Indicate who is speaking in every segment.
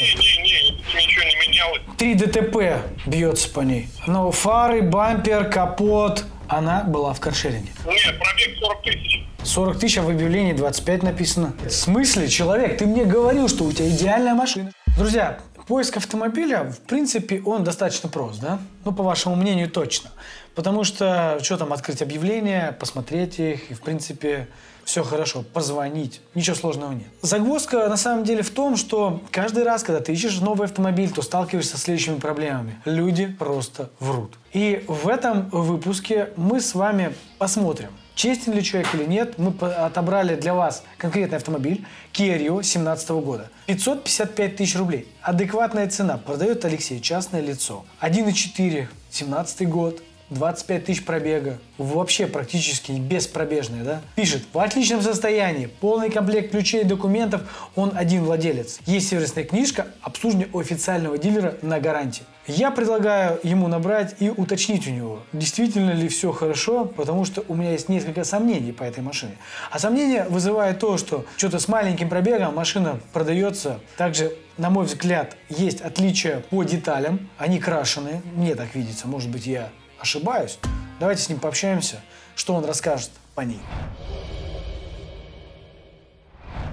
Speaker 1: Не-не-не, ничего не менялось.
Speaker 2: Три ДТП бьется по ней. Но фары, бампер, капот. Она была в каршеринге.
Speaker 1: Нет, пробег 40 тысяч.
Speaker 2: 40 тысяч, а в объявлении 25 написано. В смысле, человек, ты мне говорил, что у тебя идеальная машина. Друзья, поиск автомобиля, в принципе, он достаточно прост, да? Ну, по вашему мнению, точно. Потому что, что там, открыть объявления, посмотреть их, и, в принципе, все хорошо, позвонить, ничего сложного нет. Загвоздка на самом деле в том, что каждый раз, когда ты ищешь новый автомобиль, то сталкиваешься с следующими проблемами. Люди просто врут. И в этом выпуске мы с вами посмотрим, честен ли человек или нет. Мы отобрали для вас конкретный автомобиль Kia Rio 2017 года. 555 тысяч рублей. Адекватная цена. Продает Алексей, частное лицо. 1,4, 17 год. 25 тысяч пробега. Вообще практически беспробежная, да? Пишет, в отличном состоянии, полный комплект ключей и документов, он один владелец. Есть сервисная книжка, обслуживание у официального дилера на гарантии. Я предлагаю ему набрать и уточнить у него, действительно ли все хорошо, потому что у меня есть несколько сомнений по этой машине. А сомнения вызывает то, что что-то с маленьким пробегом машина продается. Также, на мой взгляд, есть отличия по деталям. Они крашеные, мне так видится, может быть, я ошибаюсь. Давайте с ним пообщаемся, что он расскажет по ней.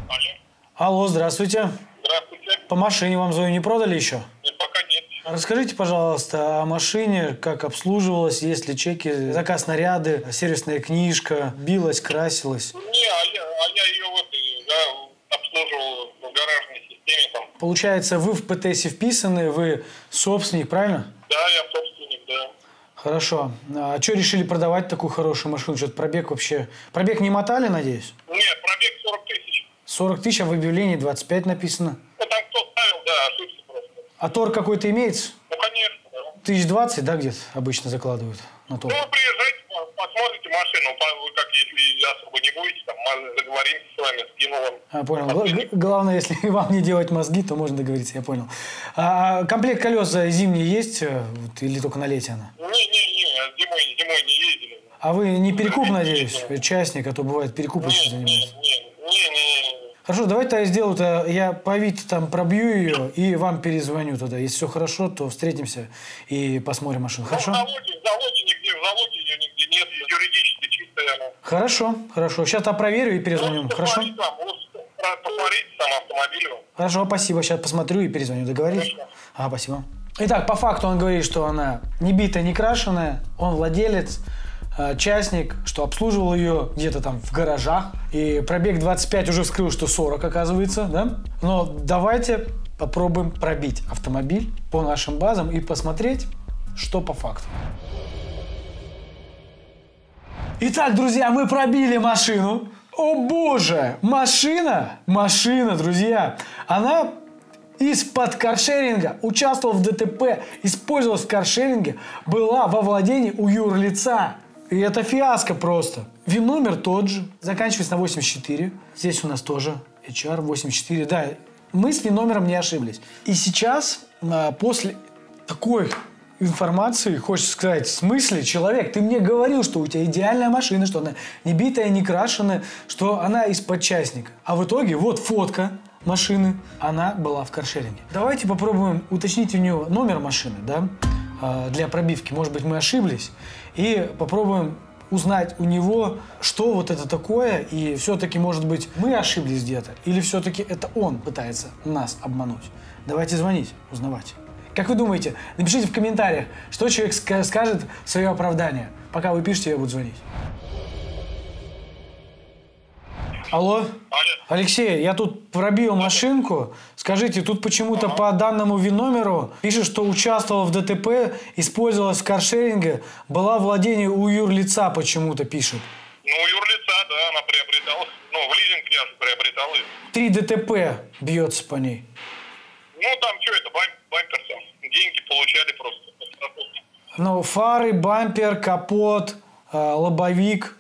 Speaker 1: Алло.
Speaker 2: Алло, здравствуйте.
Speaker 1: Здравствуйте.
Speaker 2: По машине вам звоню, не продали еще?
Speaker 1: Нет, пока нет.
Speaker 2: Расскажите, пожалуйста, о машине, как обслуживалась, есть ли чеки, заказ наряды, сервисная книжка, билась, красилась.
Speaker 1: Не, а я, а я ее вот да, обслуживал в гаражной системе там.
Speaker 2: Получается, вы в ПТС вписаны, вы собственник, правильно?
Speaker 1: Да, я собственник.
Speaker 2: Хорошо. А что решили продавать такую хорошую машину? Что-то пробег вообще... Пробег не мотали, надеюсь?
Speaker 1: Нет, пробег 40 тысяч.
Speaker 2: 40 тысяч, а в объявлении 25 написано.
Speaker 1: Ну, там кто ставил, да, ошибся просто.
Speaker 2: А торг какой-то имеется?
Speaker 1: Ну, конечно, да.
Speaker 2: Тысяч двадцать, да, где-то обычно закладывают на торг?
Speaker 1: Ну, вы приезжайте, по- посмотрите машину, вы как, если особо не будете, там, договоримся с вами, скину вам.
Speaker 2: А, понял. Г- Главное, если вам не делать мозги, то можно договориться, я понял. А комплект колес зимний есть э, вот, или только на лете она?
Speaker 1: Не-не-не, зимой, зимой не ездили.
Speaker 2: А вы не перекуп, надеюсь, частник, а то бывает перекуп еще занимается.
Speaker 1: Не-не-не.
Speaker 2: Хорошо, давайте я сделаю то я по Авито там пробью ее и вам перезвоню тогда. Если все хорошо, то встретимся и посмотрим машину.
Speaker 1: Ну, в
Speaker 2: Хорошо?
Speaker 1: залоге, в залоге нигде, в залоге ее нигде нет, юридически чистая она.
Speaker 2: Хорошо, хорошо. Сейчас я проверю и перезвоню.
Speaker 1: Можете
Speaker 2: Хорошо?
Speaker 1: там, сам автомобиль.
Speaker 2: Хорошо, спасибо. Сейчас посмотрю и перезвоню. Договорились?
Speaker 1: Хорошо.
Speaker 2: А, спасибо. Итак, по факту он говорит, что она не битая, не крашеная. Он владелец, э, частник, что обслуживал ее где-то там в гаражах. И пробег 25 уже вскрыл, что 40 оказывается, да? Но давайте попробуем пробить автомобиль по нашим базам и посмотреть, что по факту. Итак, друзья, мы пробили машину. О боже, машина, машина, друзья, она из-под каршеринга, участвовала в ДТП, использовалась в каршеринге, была во владении у юрлица. И это фиаско просто. ВИН-номер тот же, заканчивается на 84. Здесь у нас тоже HR 84. Да, мы с ВИН-номером не ошиблись. И сейчас, а, после такой информации, хочется сказать, в смысле, человек, ты мне говорил, что у тебя идеальная машина, что она не битая, не крашеная, что она из-под частника. А в итоге вот фотка машины, она была в каршеринге. Давайте попробуем уточнить у нее номер машины, да, а, для пробивки. Может быть, мы ошиблись. И попробуем узнать у него, что вот это такое, и все-таки, может быть, мы ошиблись где-то, или все-таки это он пытается нас обмануть. Давайте звонить, узнавать. Как вы думаете, напишите в комментариях, что человек ска- скажет свое оправдание. Пока вы пишете, я буду звонить. Алло?
Speaker 1: Алло.
Speaker 2: Алексей, я тут пробил машинку. Скажите, тут почему-то по данному ВИН-номеру пишет, что участвовал в ДТП, использовалась в каршеринге, была в владении у юрлица почему-то пишет.
Speaker 1: Ну, у юрлица, да, она приобретала. Ну, в лизинг я же приобретал ее.
Speaker 2: Три ДТП бьется по ней.
Speaker 1: Ну, там что это, бам- бампер там. Деньги получали просто.
Speaker 2: Ну, фары, бампер, капот, э, лобовик.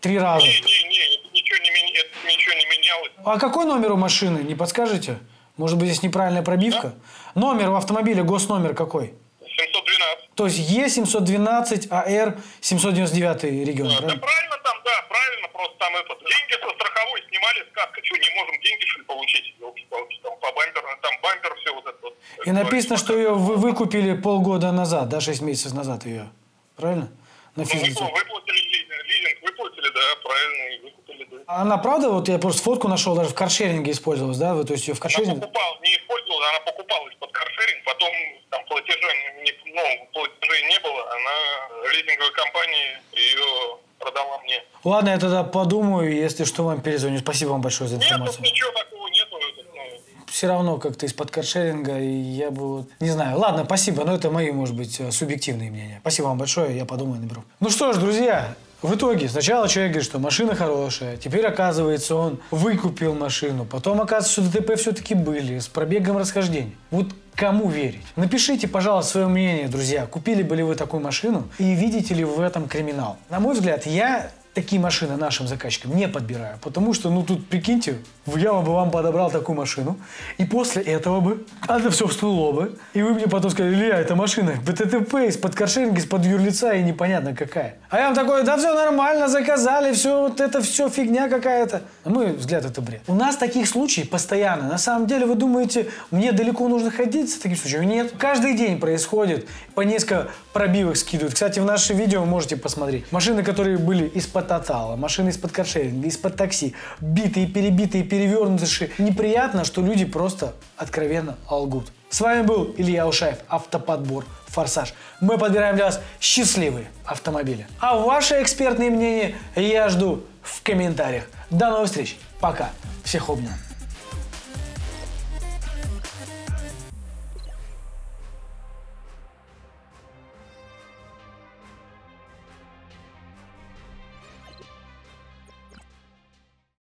Speaker 2: Три раза.
Speaker 1: Не-не-не, это ничего не, меня- это ничего не менялось.
Speaker 2: А какой номер у машины, не подскажете? Может быть, здесь неправильная пробивка? Номер у автомобиля, госномер какой?
Speaker 1: 712.
Speaker 2: То есть Е712, АР 799 регион,
Speaker 1: Да,
Speaker 2: правильно?
Speaker 1: правильно там, да, правильно, просто там этот, деньги со страховой снимали с каска, что, не можем деньги, что ли, получить? Елки-палки, там по бамперу, там бампер все как
Speaker 2: И написано, что ее вы выкупили полгода назад, да, 6 месяцев назад ее. Правильно? На
Speaker 1: Ну,
Speaker 2: физике.
Speaker 1: выпла- выплатили лизинг, лизинг выплатили, да, правильно, и выкупили, да.
Speaker 2: А Она правда, вот я просто фотку нашел, даже в каршеринге использовалась, да? То есть ее в
Speaker 1: Она
Speaker 2: каршеринге?
Speaker 1: покупала, не использовала, она покупала из-под каршеринг, потом там платежа не, ну, платежей не было, она лизинговой компании ее продала мне.
Speaker 2: Ладно, я тогда подумаю, если что, вам перезвоню. Спасибо вам большое за
Speaker 1: Нет,
Speaker 2: информацию.
Speaker 1: ничего такого нету. ну,
Speaker 2: Все равно как-то из-под каршеринга, и я бы. Не знаю. Ладно, спасибо, но это мои, может быть, э, субъективные мнения. Спасибо вам большое, я подумаю, наберу. Ну что ж, друзья, в итоге сначала человек говорит, что машина хорошая, теперь оказывается он выкупил машину, потом оказывается, что ДТП все-таки были с пробегом расхождения. Вот кому верить? Напишите, пожалуйста, свое мнение, друзья. Купили бы ли вы такую машину и видите ли вы в этом криминал? На мой взгляд, я такие машины нашим заказчикам не подбираю, потому что, ну тут, прикиньте, я бы вам подобрал такую машину, и после этого бы это все всплыло бы, и вы мне потом сказали, Илья, эта машина БТТП из-под каршеринга, из-под юрлица и непонятно какая. А я вам такой, да все нормально, заказали, все, вот это все фигня какая-то. На мой взгляд, это бред. У нас таких случаев постоянно. На самом деле, вы думаете, мне далеко нужно ходить с таким случаем? Нет. Каждый день происходит, по несколько пробивок скидывают. Кстати, в наше видео вы можете посмотреть. Машины, которые были из-под Тотала, машины из-под каршеринга, из-под такси, битые, перебитые, перевернутые. Неприятно, что люди просто откровенно лгут. С вами был Илья Ушаев, автоподбор «Форсаж». Мы подбираем для вас счастливые автомобили. А ваше экспертное мнение я жду в комментариях. До новых встреч. Пока. Всех обнял.